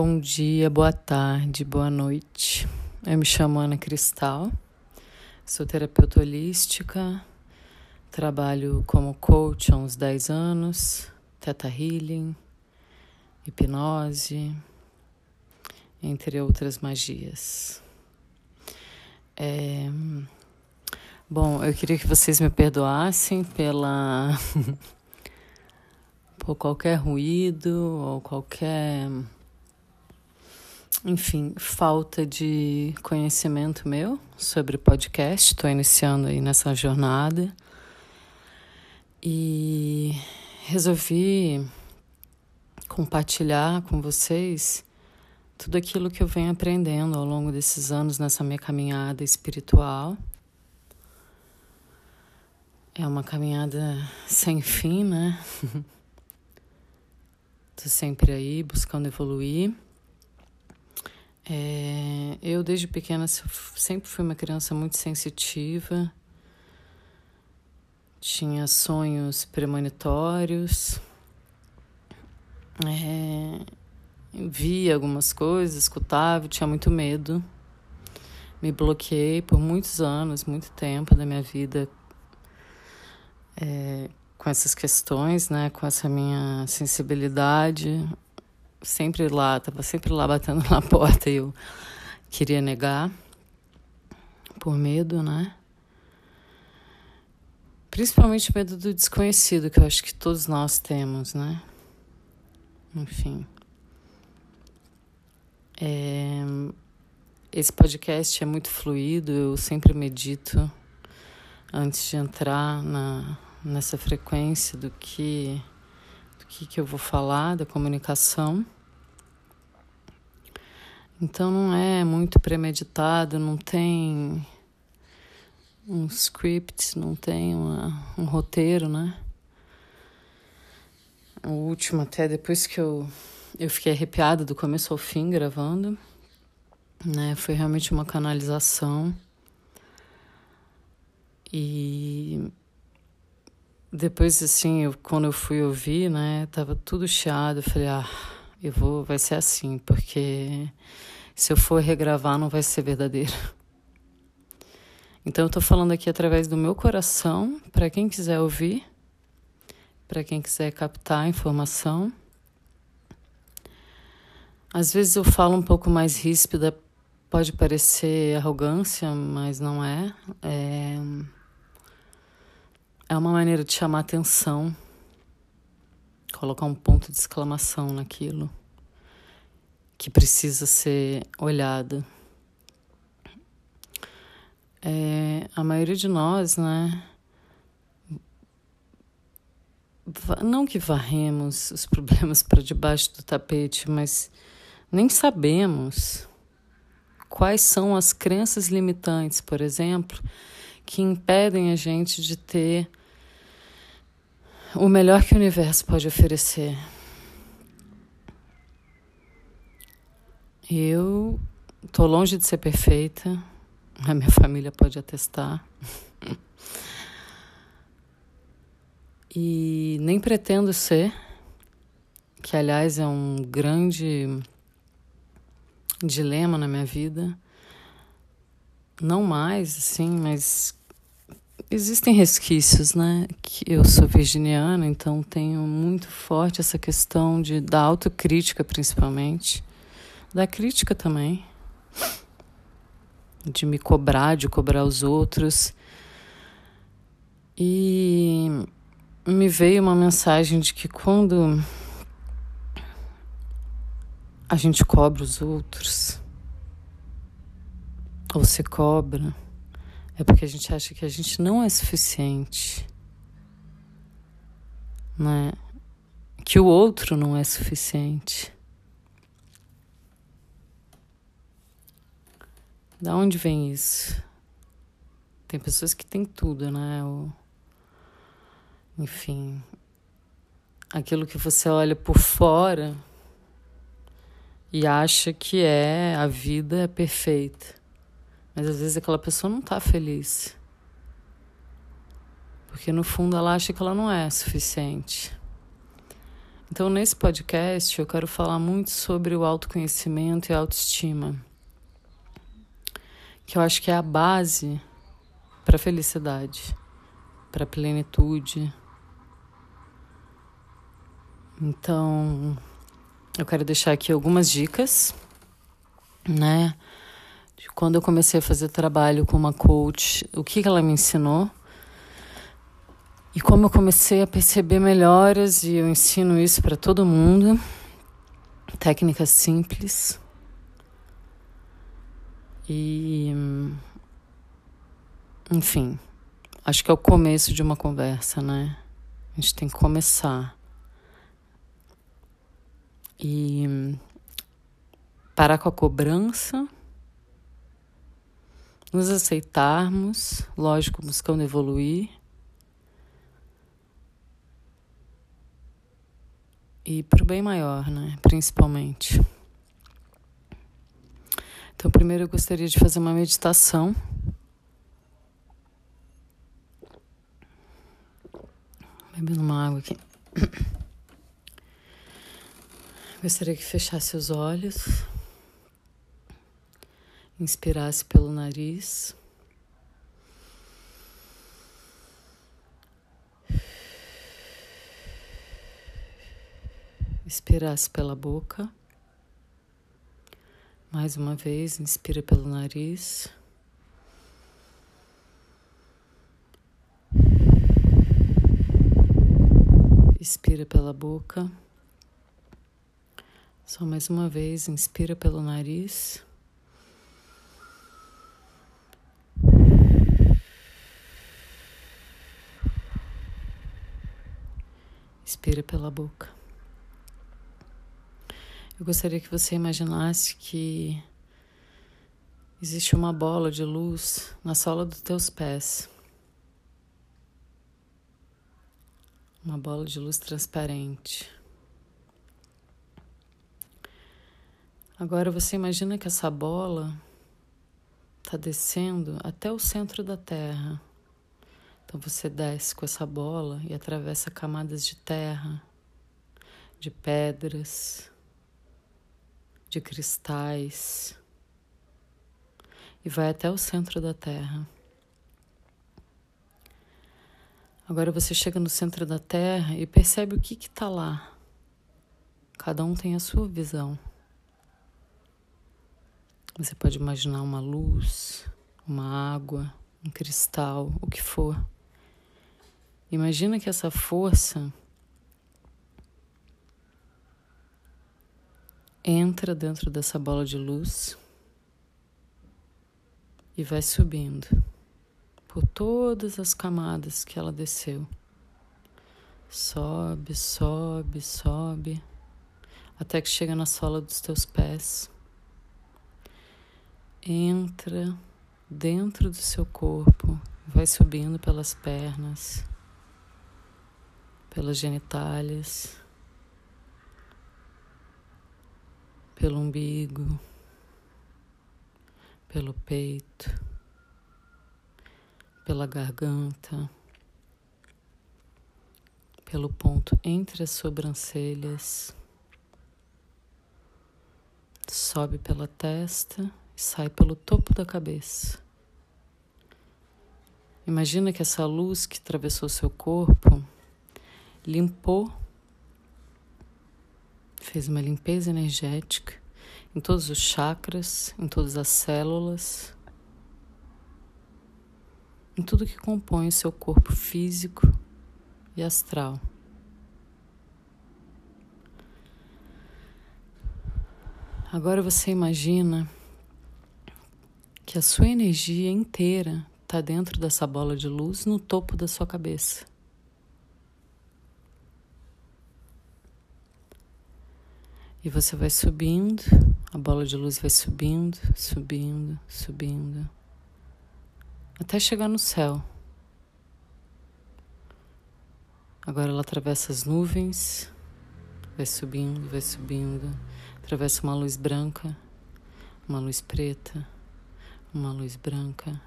Bom dia, boa tarde, boa noite. Eu me chamo Ana Cristal, sou terapeuta holística, trabalho como coach há uns 10 anos, teta healing, hipnose, entre outras magias. É... Bom, eu queria que vocês me perdoassem pela por qualquer ruído ou qualquer enfim, falta de conhecimento meu sobre podcast. Estou iniciando aí nessa jornada e resolvi compartilhar com vocês tudo aquilo que eu venho aprendendo ao longo desses anos nessa minha caminhada espiritual. É uma caminhada sem fim, né? Tô sempre aí buscando evoluir. É, eu, desde pequena, sempre fui uma criança muito sensitiva, tinha sonhos premonitórios, é, via algumas coisas, escutava, tinha muito medo. Me bloqueei por muitos anos, muito tempo da minha vida é, com essas questões, né, com essa minha sensibilidade sempre lá, estava sempre lá batendo na porta e eu queria negar por medo, né? Principalmente medo do desconhecido, que eu acho que todos nós temos, né? Enfim. É... Esse podcast é muito fluido, eu sempre medito antes de entrar na, nessa frequência do que que, que eu vou falar da comunicação. Então não é muito premeditado, não tem um script, não tem uma, um roteiro, né? O último, até depois que eu, eu fiquei arrepiada do começo ao fim gravando, né? Foi realmente uma canalização. E depois, assim, eu, quando eu fui ouvir, né, tava tudo chiado. Eu falei, ah, eu vou, vai ser assim, porque se eu for regravar não vai ser verdadeiro. Então eu tô falando aqui através do meu coração, para quem quiser ouvir, para quem quiser captar a informação. Às vezes eu falo um pouco mais ríspida, pode parecer arrogância, mas não é. É é uma maneira de chamar atenção, colocar um ponto de exclamação naquilo que precisa ser olhado. É, a maioria de nós, né? Não que varremos os problemas para debaixo do tapete, mas nem sabemos quais são as crenças limitantes, por exemplo, que impedem a gente de ter o melhor que o universo pode oferecer. Eu tô longe de ser perfeita, a minha família pode atestar. e nem pretendo ser, que aliás é um grande dilema na minha vida. Não mais, assim, mas existem resquícios, né? Eu sou virginiana, então tenho muito forte essa questão de da autocrítica, principalmente, da crítica também, de me cobrar, de cobrar os outros. E me veio uma mensagem de que quando a gente cobra os outros, ou se cobra, é porque a gente acha que a gente não é suficiente, né? Que o outro não é suficiente. Da onde vem isso? Tem pessoas que têm tudo, né? O... Enfim, aquilo que você olha por fora e acha que é a vida perfeita. Mas às vezes aquela pessoa não está feliz. Porque no fundo ela acha que ela não é suficiente. Então Então, nesse podcast, eu quero falar muito sobre o autoconhecimento e a autoestima, que eu acho que é a base para a felicidade, para a plenitude. Então, eu quero deixar aqui algumas dicas, né? Quando eu comecei a fazer trabalho com uma coach, o que ela me ensinou e como eu comecei a perceber melhoras, e eu ensino isso para todo mundo, técnicas simples. E. Enfim, acho que é o começo de uma conversa, né? A gente tem que começar. E parar com a cobrança, nos aceitarmos, lógico, buscando evoluir e para o bem maior, né? Principalmente. Então, primeiro eu gostaria de fazer uma meditação. Bebendo uma água aqui. Gostaria que fechasse os olhos, inspirasse pelo nariz. Expirasse pela boca. Mais uma vez, inspira pelo nariz. Expira pela boca. Só mais uma vez, inspira pelo nariz. Expira pela boca. Eu gostaria que você imaginasse que existe uma bola de luz na sola dos teus pés. Uma bola de luz transparente. Agora você imagina que essa bola está descendo até o centro da Terra. Então você desce com essa bola e atravessa camadas de terra, de pedras, de cristais e vai até o centro da Terra. Agora você chega no centro da Terra e percebe o que está lá. Cada um tem a sua visão. Você pode imaginar uma luz, uma água, um cristal, o que for. Imagina que essa força entra dentro dessa bola de luz e vai subindo por todas as camadas que ela desceu. Sobe, sobe, sobe, até que chega na sola dos teus pés. Entra dentro do seu corpo, vai subindo pelas pernas, pelas genitálias pelo umbigo, pelo peito, pela garganta, pelo ponto entre as sobrancelhas, sobe pela testa e sai pelo topo da cabeça. Imagina que essa luz que atravessou seu corpo limpou fez uma limpeza energética em todos os chakras, em todas as células, em tudo que compõe o seu corpo físico e astral. Agora você imagina que a sua energia inteira está dentro dessa bola de luz no topo da sua cabeça. E você vai subindo, a bola de luz vai subindo, subindo, subindo, até chegar no céu. Agora ela atravessa as nuvens, vai subindo, vai subindo, atravessa uma luz branca, uma luz preta, uma luz branca,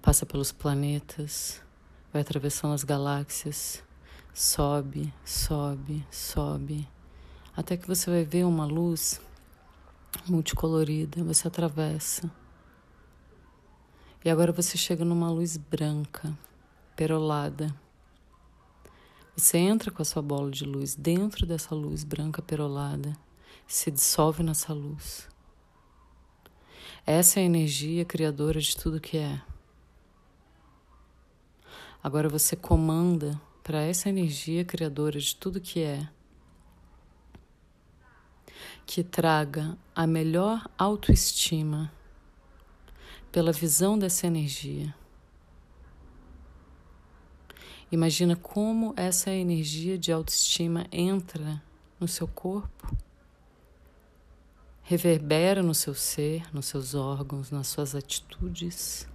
passa pelos planetas, vai atravessando as galáxias, sobe, sobe, sobe até que você vai ver uma luz multicolorida, você atravessa. E agora você chega numa luz branca, perolada. Você entra com a sua bola de luz dentro dessa luz branca perolada, se dissolve nessa luz. Essa é a energia criadora de tudo que é. Agora você comanda para essa energia criadora de tudo que é que traga a melhor autoestima pela visão dessa energia. Imagina como essa energia de autoestima entra no seu corpo, reverbera no seu ser, nos seus órgãos, nas suas atitudes,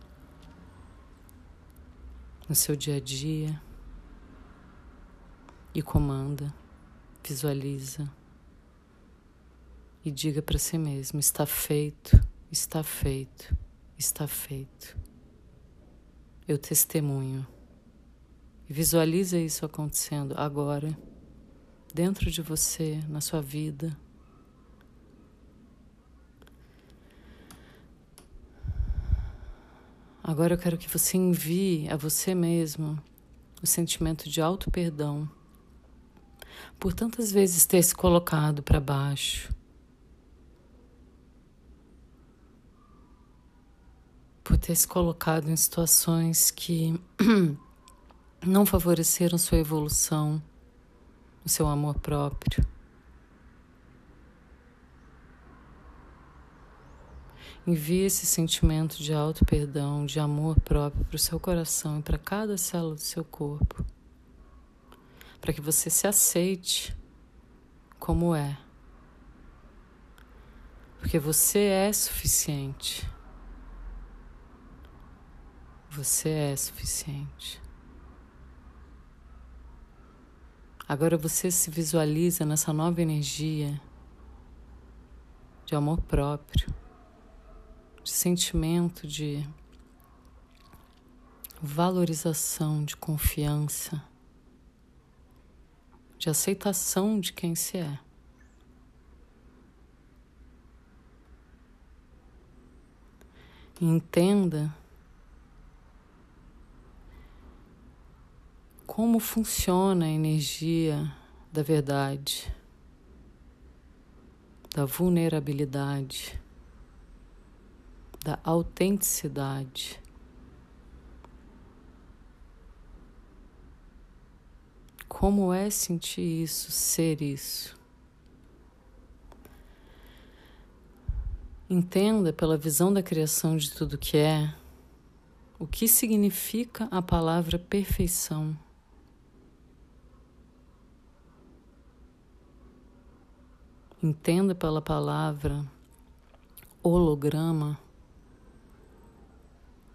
no seu dia a dia e comanda, visualiza e diga para si mesmo: está feito, está feito, está feito. Eu testemunho. E isso acontecendo agora, dentro de você, na sua vida. Agora eu quero que você envie a você mesmo o sentimento de auto perdão por tantas vezes ter se colocado para baixo, ter se colocado em situações que não favoreceram sua evolução, o seu amor próprio. Envie esse sentimento de auto-perdão, de amor próprio para o seu coração e para cada célula do seu corpo, para que você se aceite como é. Porque você é suficiente. Você é suficiente. Agora você se visualiza nessa nova energia de amor próprio, de sentimento de valorização, de confiança, de aceitação de quem se é. entenda como funciona a energia da verdade, da vulnerabilidade, da autenticidade. Como é sentir isso, ser isso? Entenda pela visão da criação de tudo que é o que significa a palavra perfeição. Entenda pela palavra holograma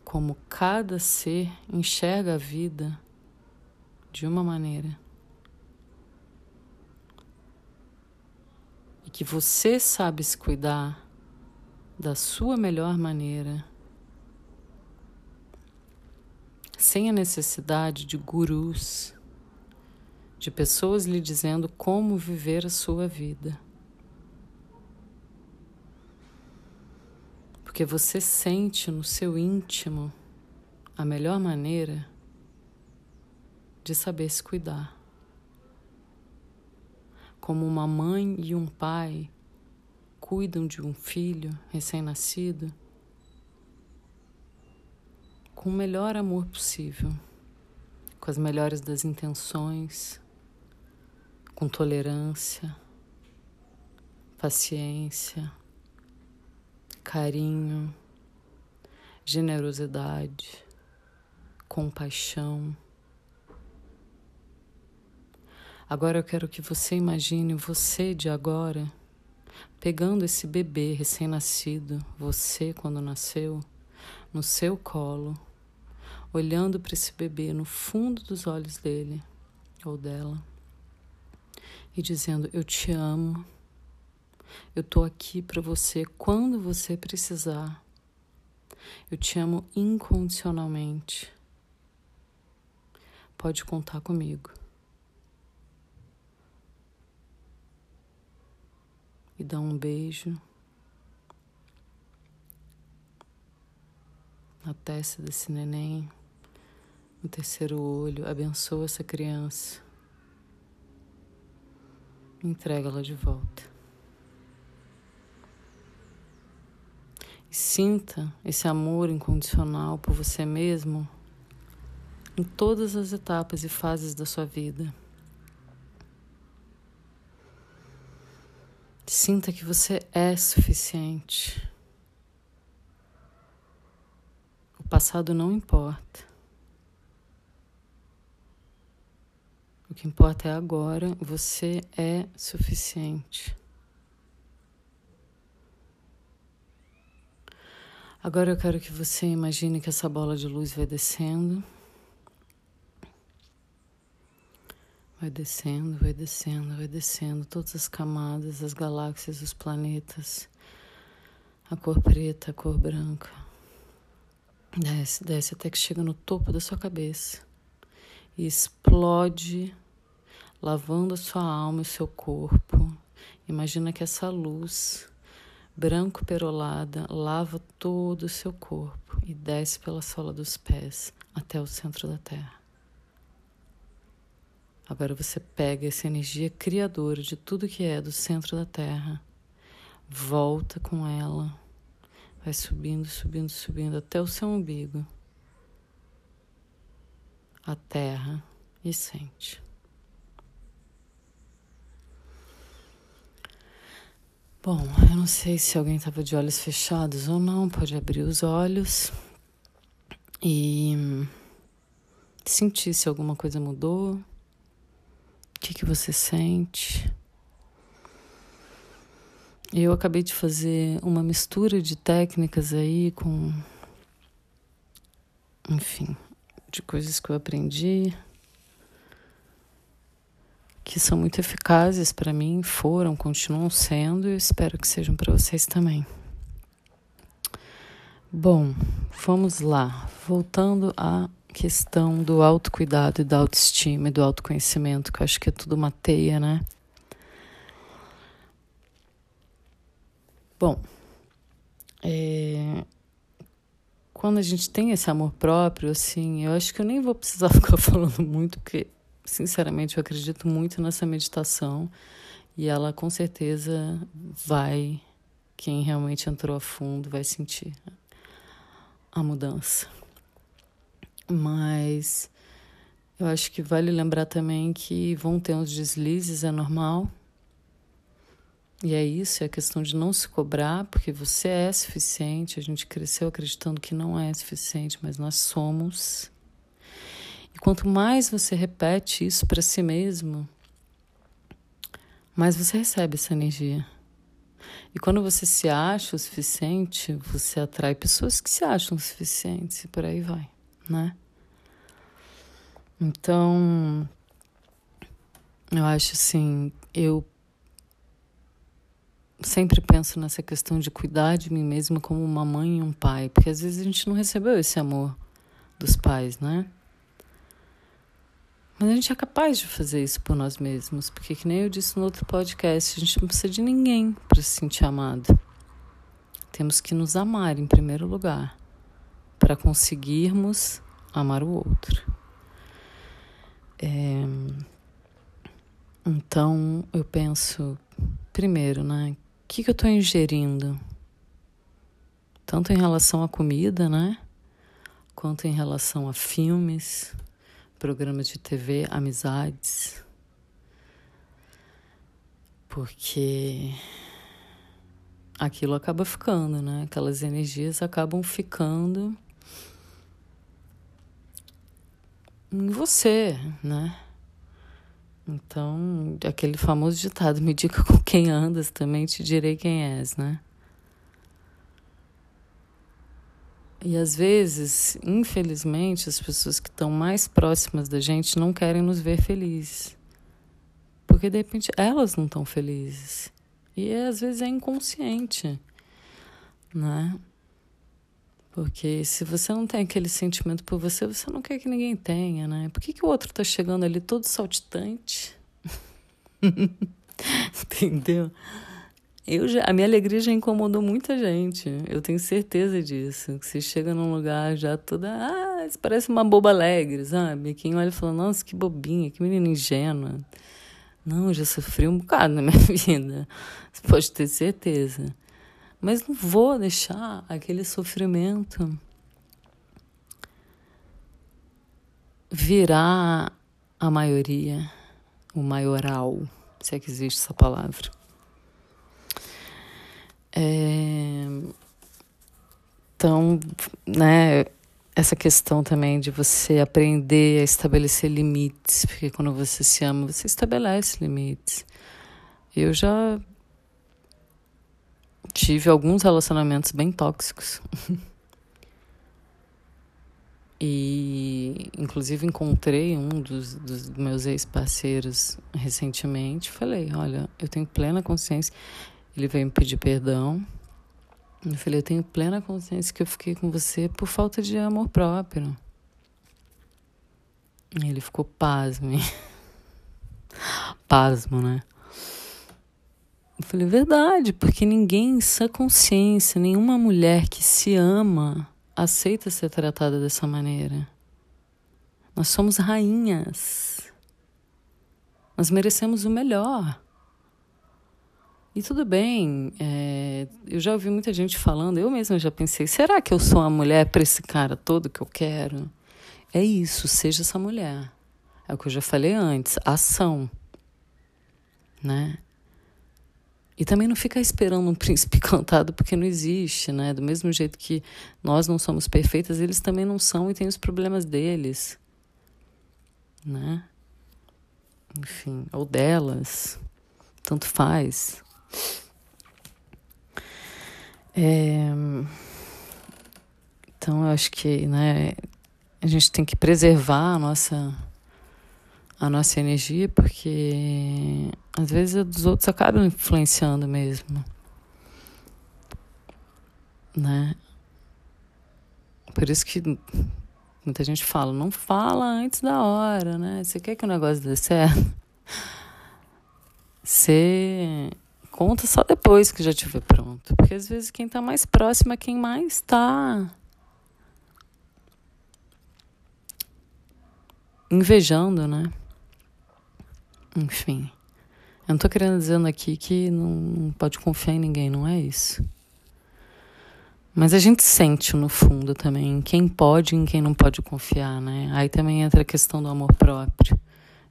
como cada ser enxerga a vida de uma maneira. E que você sabe se cuidar da sua melhor maneira, sem a necessidade de gurus, de pessoas lhe dizendo como viver a sua vida. Porque você sente no seu íntimo a melhor maneira de saber se cuidar. Como uma mãe e um pai cuidam de um filho recém-nascido com o melhor amor possível, com as melhores das intenções, com tolerância, paciência carinho, generosidade, compaixão. Agora eu quero que você imagine você de agora pegando esse bebê recém-nascido, você quando nasceu, no seu colo, olhando para esse bebê no fundo dos olhos dele ou dela e dizendo: Eu te amo, eu estou aqui para você quando você precisar. Eu te amo incondicionalmente. Pode contar comigo. e dá um beijo na testa desse neném, no terceiro olho, abençoa essa criança, entrega ela de volta. Sinta esse amor incondicional por você mesmo em todas as etapas e fases da sua vida. Sinta que você é suficiente. O passado não importa. O que importa é agora, você é suficiente. Agora eu quero que você imagine que essa bola de luz vai descendo. Vai descendo, vai descendo, vai descendo, todas as camadas, as galáxias, os planetas, a cor preta, a cor branca. Desce, desce até que chega no topo da sua cabeça e explode, lavando a sua alma e o seu corpo. Imagina que essa luz branco perolada lava todo o seu corpo e desce pela sola dos pés até o centro da Terra. Agora você pega essa energia criadora de tudo que é do centro da Terra, volta com ela, vai subindo, subindo, subindo até o seu umbigo, a Terra, e sente. Bom, eu não sei se alguém estava de olhos fechados ou não, pode abrir os olhos e sentir se alguma coisa mudou que, que você sente. Eu acabei de fazer uma mistura de técnicas aí com. Enfim, de coisas que eu aprendi que são muito eficazes para mim, foram, continuam sendo e espero que sejam para vocês também. Bom, vamos lá. Voltando a questão do autocuidado e da autoestima e do autoconhecimento, que eu acho que é tudo uma teia, né? Bom, é, quando a gente tem esse amor próprio, assim, eu acho que eu nem vou precisar ficar falando muito, porque, sinceramente, eu acredito muito nessa meditação e ela com certeza vai, quem realmente entrou a fundo, vai sentir a mudança. Mas eu acho que vale lembrar também que vão ter uns deslizes, é normal. E é isso, é a questão de não se cobrar, porque você é suficiente. A gente cresceu acreditando que não é suficiente, mas nós somos. E quanto mais você repete isso para si mesmo, mais você recebe essa energia. E quando você se acha o suficiente, você atrai pessoas que se acham o suficientes e por aí vai né? Então, eu acho assim, eu sempre penso nessa questão de cuidar de mim mesma como uma mãe e um pai, porque às vezes a gente não recebeu esse amor dos pais, né? Mas a gente é capaz de fazer isso por nós mesmos, porque que nem eu disse no outro podcast, a gente não precisa de ninguém para se sentir amado. Temos que nos amar em primeiro lugar para conseguirmos amar o outro. É, então eu penso, primeiro, né? O que, que eu estou ingerindo? Tanto em relação à comida, né? Quanto em relação a filmes, programas de TV, amizades. Porque aquilo acaba ficando, né? Aquelas energias acabam ficando em você, né? Então, aquele famoso ditado, me diga com quem andas, também te direi quem és, né? E às vezes, infelizmente, as pessoas que estão mais próximas da gente não querem nos ver felizes. Porque de repente elas não estão felizes. E às vezes é inconsciente, né? Porque se você não tem aquele sentimento por você, você não quer que ninguém tenha, né? Por que, que o outro tá chegando ali todo saltitante? Entendeu? Eu já, a minha alegria já incomodou muita gente. Eu tenho certeza disso. Que você chega num lugar já toda. Ah, isso parece uma boba alegre, sabe? Quem olha e fala, nossa, que bobinha, que menina ingênua. Não, eu já sofri um bocado na minha vida. Você pode ter certeza. Mas não vou deixar aquele sofrimento virar a maioria, o maioral, se é que existe essa palavra. É... Então, né, essa questão também de você aprender a estabelecer limites, porque quando você se ama, você estabelece limites. Eu já tive alguns relacionamentos bem tóxicos. e, inclusive, encontrei um dos, dos meus ex-parceiros recentemente. Falei: Olha, eu tenho plena consciência. Ele veio me pedir perdão. Eu falei, eu tenho plena consciência que eu fiquei com você por falta de amor próprio. Ele ficou pasmo. Pasmo, né? Eu falei, verdade, porque ninguém em sua consciência, nenhuma mulher que se ama, aceita ser tratada dessa maneira. Nós somos rainhas. Nós merecemos o melhor. E tudo bem, é, eu já ouvi muita gente falando, eu mesma já pensei, será que eu sou a mulher para esse cara todo que eu quero? É isso, seja essa mulher. É o que eu já falei antes, ação. Né? E também não ficar esperando um príncipe cantado, porque não existe, né? Do mesmo jeito que nós não somos perfeitas, eles também não são e têm os problemas deles. Né? Enfim, ou delas. Tanto faz. É, então, eu acho que né, a gente tem que preservar a nossa, a nossa energia, porque às vezes a dos outros acabam influenciando mesmo. Né? Por isso que muita gente fala, não fala antes da hora, né? Você quer que o negócio dê certo? Você conta só depois que já estiver pronto. Porque às vezes quem está mais próximo é quem mais está invejando, né? Enfim. Eu não estou querendo dizendo aqui que não pode confiar em ninguém, não é isso. Mas a gente sente no fundo também quem pode e em quem não pode confiar, né? Aí também entra a questão do amor próprio.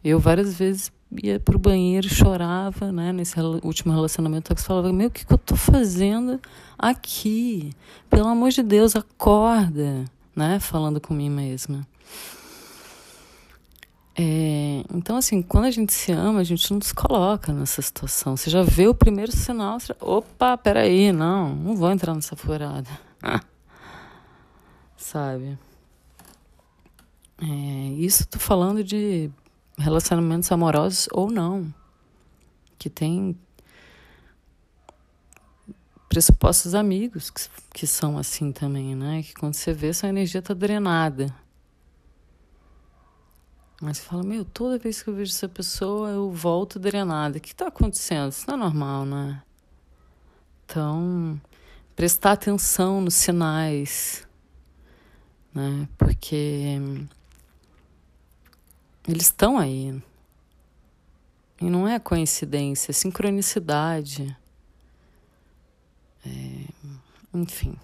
Eu várias vezes ia pro banheiro, chorava, né? Nesse último relacionamento, eu falava, meu, o que, que eu tô fazendo aqui? Pelo amor de Deus, acorda, né? Falando com mim mesma. É, então, assim, quando a gente se ama, a gente não se coloca nessa situação. Você já vê o primeiro sinal, você, opa, peraí, não, não vou entrar nessa furada. Sabe? É, isso tô falando de relacionamentos amorosos ou não, que tem pressupostos amigos que, que são assim também, né? Que quando você vê, sua energia tá drenada. Mas você fala, meu, toda vez que eu vejo essa pessoa, eu volto drenada. O que está acontecendo? Isso não é normal, né? Então, prestar atenção nos sinais, né? Porque eles estão aí. E não é coincidência, é sincronicidade. É, enfim.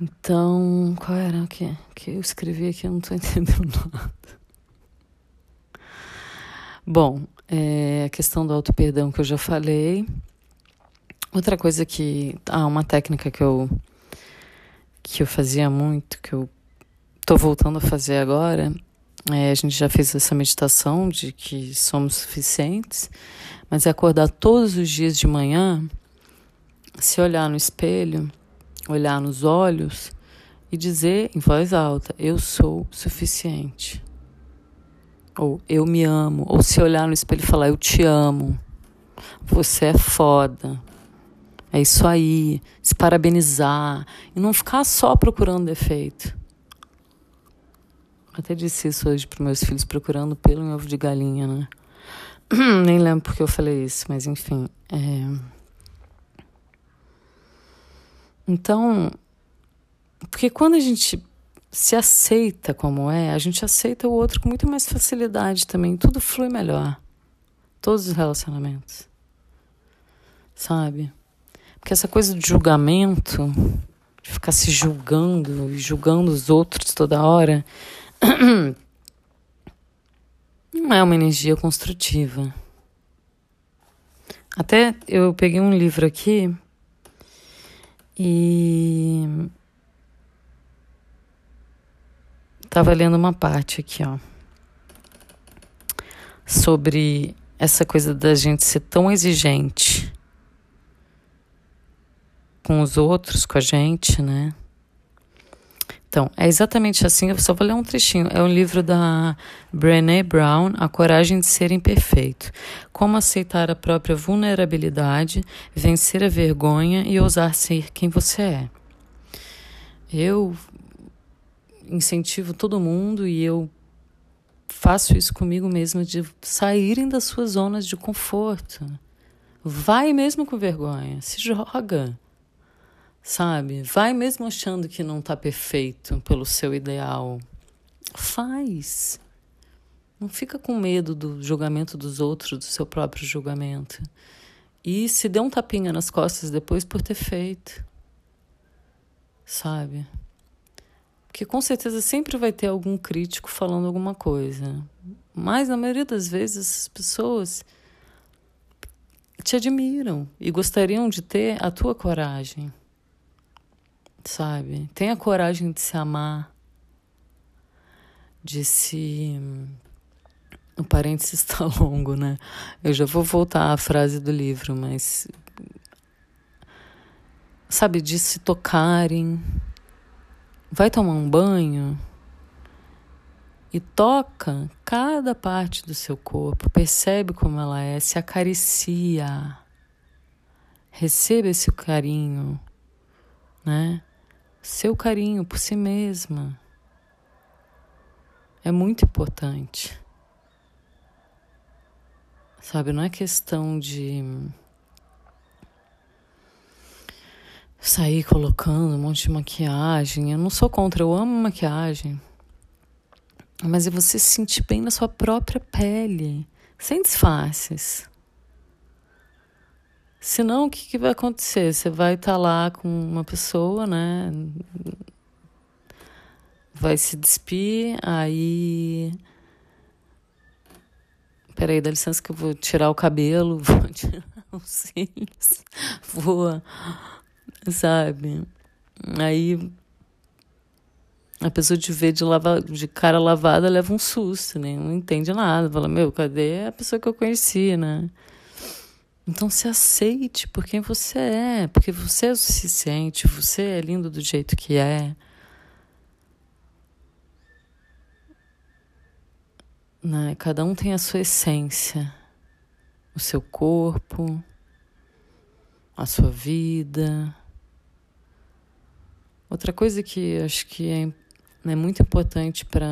Então, qual era o que, que eu escrevi aqui? Eu não estou entendendo nada. Bom, é, a questão do auto-perdão que eu já falei. Outra coisa que. Ah, uma técnica que eu, que eu fazia muito, que eu estou voltando a fazer agora. É, a gente já fez essa meditação de que somos suficientes, mas é acordar todos os dias de manhã, se olhar no espelho, olhar nos olhos e dizer em voz alta: Eu sou suficiente. Ou eu me amo. Ou se olhar no espelho e falar: Eu te amo. Você é foda. É isso aí. Se parabenizar. E não ficar só procurando defeito. Até disse isso hoje para meus filhos, procurando pelo em ovo de galinha, né? Nem lembro porque eu falei isso, mas enfim. É... Então, porque quando a gente se aceita como é, a gente aceita o outro com muito mais facilidade também. Tudo flui melhor. Todos os relacionamentos. Sabe? Porque essa coisa de julgamento, de ficar se julgando e julgando os outros toda hora, não é uma energia construtiva. Até eu peguei um livro aqui e Estava lendo uma parte aqui, ó, sobre essa coisa da gente ser tão exigente com os outros, com a gente, né? Então, é exatamente assim, eu só vou ler um trechinho. É um livro da Brené Brown, A Coragem de Ser Imperfeito. Como aceitar a própria vulnerabilidade, vencer a vergonha e ousar ser quem você é. Eu incentivo todo mundo e eu faço isso comigo mesma de saírem das suas zonas de conforto. Vai mesmo com vergonha, se joga. Sabe? Vai mesmo achando que não está perfeito pelo seu ideal. Faz. Não fica com medo do julgamento dos outros, do seu próprio julgamento. E se dê um tapinha nas costas depois por ter feito. Sabe? Porque com certeza sempre vai ter algum crítico falando alguma coisa. Mas na maioria das vezes as pessoas te admiram e gostariam de ter a tua coragem. Sabe? Tenha coragem de se amar, de se. O parênteses está longo, né? Eu já vou voltar à frase do livro, mas. Sabe, de se tocarem, vai tomar um banho e toca cada parte do seu corpo, percebe como ela é, se acaricia, receba esse carinho, né? Seu carinho por si mesma é muito importante. Sabe, não é questão de sair colocando um monte de maquiagem. Eu não sou contra, eu amo maquiagem. Mas é você se sentir bem na sua própria pele, sem disfarces. Senão, o que, que vai acontecer? Você vai estar tá lá com uma pessoa, né? Vai se despir, aí. Peraí, dá licença que eu vou tirar o cabelo, vou tirar os cílios, vou sabe? Aí a pessoa te vê de, lava, de cara lavada leva um susto, né? Não entende nada. Fala, meu, cadê a pessoa que eu conheci, né? Então se aceite por quem você é, porque você é o suficiente, você é lindo do jeito que é. Né? Cada um tem a sua essência, o seu corpo, a sua vida. Outra coisa que acho que é, é muito importante para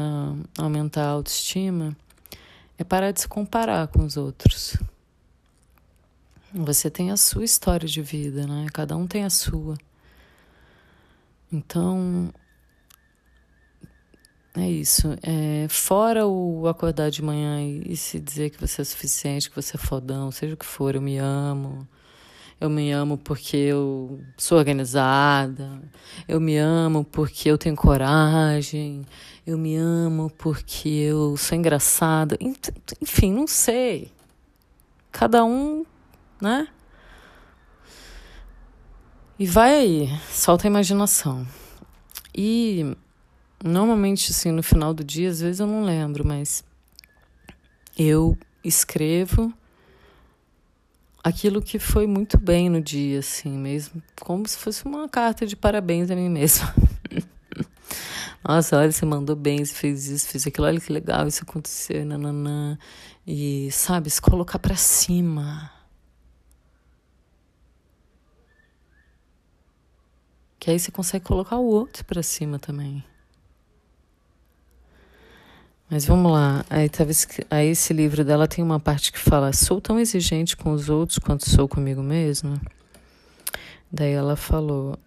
aumentar a autoestima é parar de se comparar com os outros. Você tem a sua história de vida, né? Cada um tem a sua. Então, é isso. É, fora o acordar de manhã e, e se dizer que você é suficiente, que você é fodão, seja o que for, eu me amo. Eu me amo porque eu sou organizada. Eu me amo porque eu tenho coragem. Eu me amo porque eu sou engraçada. Enfim, não sei. Cada um, né? E vai aí, solta a imaginação. E normalmente, assim, no final do dia, às vezes eu não lembro, mas eu escrevo aquilo que foi muito bem no dia, assim, mesmo, como se fosse uma carta de parabéns a mim mesma. Nossa, olha, você mandou bem, você fez isso, fez aquilo, olha que legal, isso aconteceu, nananã. E, sabe, se colocar para cima. Que aí você consegue colocar o outro para cima também. Mas vamos lá. Aí, tava, aí esse livro dela tem uma parte que fala: sou tão exigente com os outros quanto sou comigo mesma. Daí ela falou: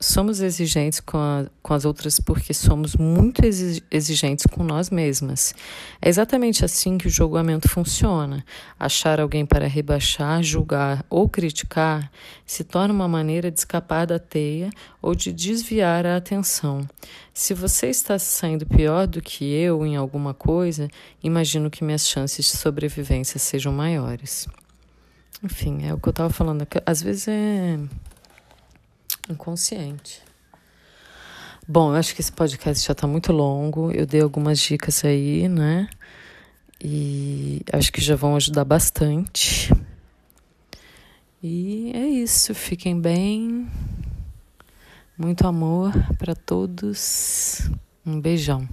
somos exigentes com, a, com as outras porque somos muito exigentes com nós mesmas. É exatamente assim que o julgamento funciona. Achar alguém para rebaixar, julgar ou criticar se torna uma maneira de escapar da teia ou de desviar a atenção. Se você está saindo pior do que eu em alguma coisa, imagino que minhas chances de sobrevivência sejam maiores. Enfim, é o que eu estava falando. Às vezes é inconsciente. Bom, eu acho que esse podcast já está muito longo. Eu dei algumas dicas aí, né? E acho que já vão ajudar bastante. E é isso. Fiquem bem. Muito amor para todos. Um beijão.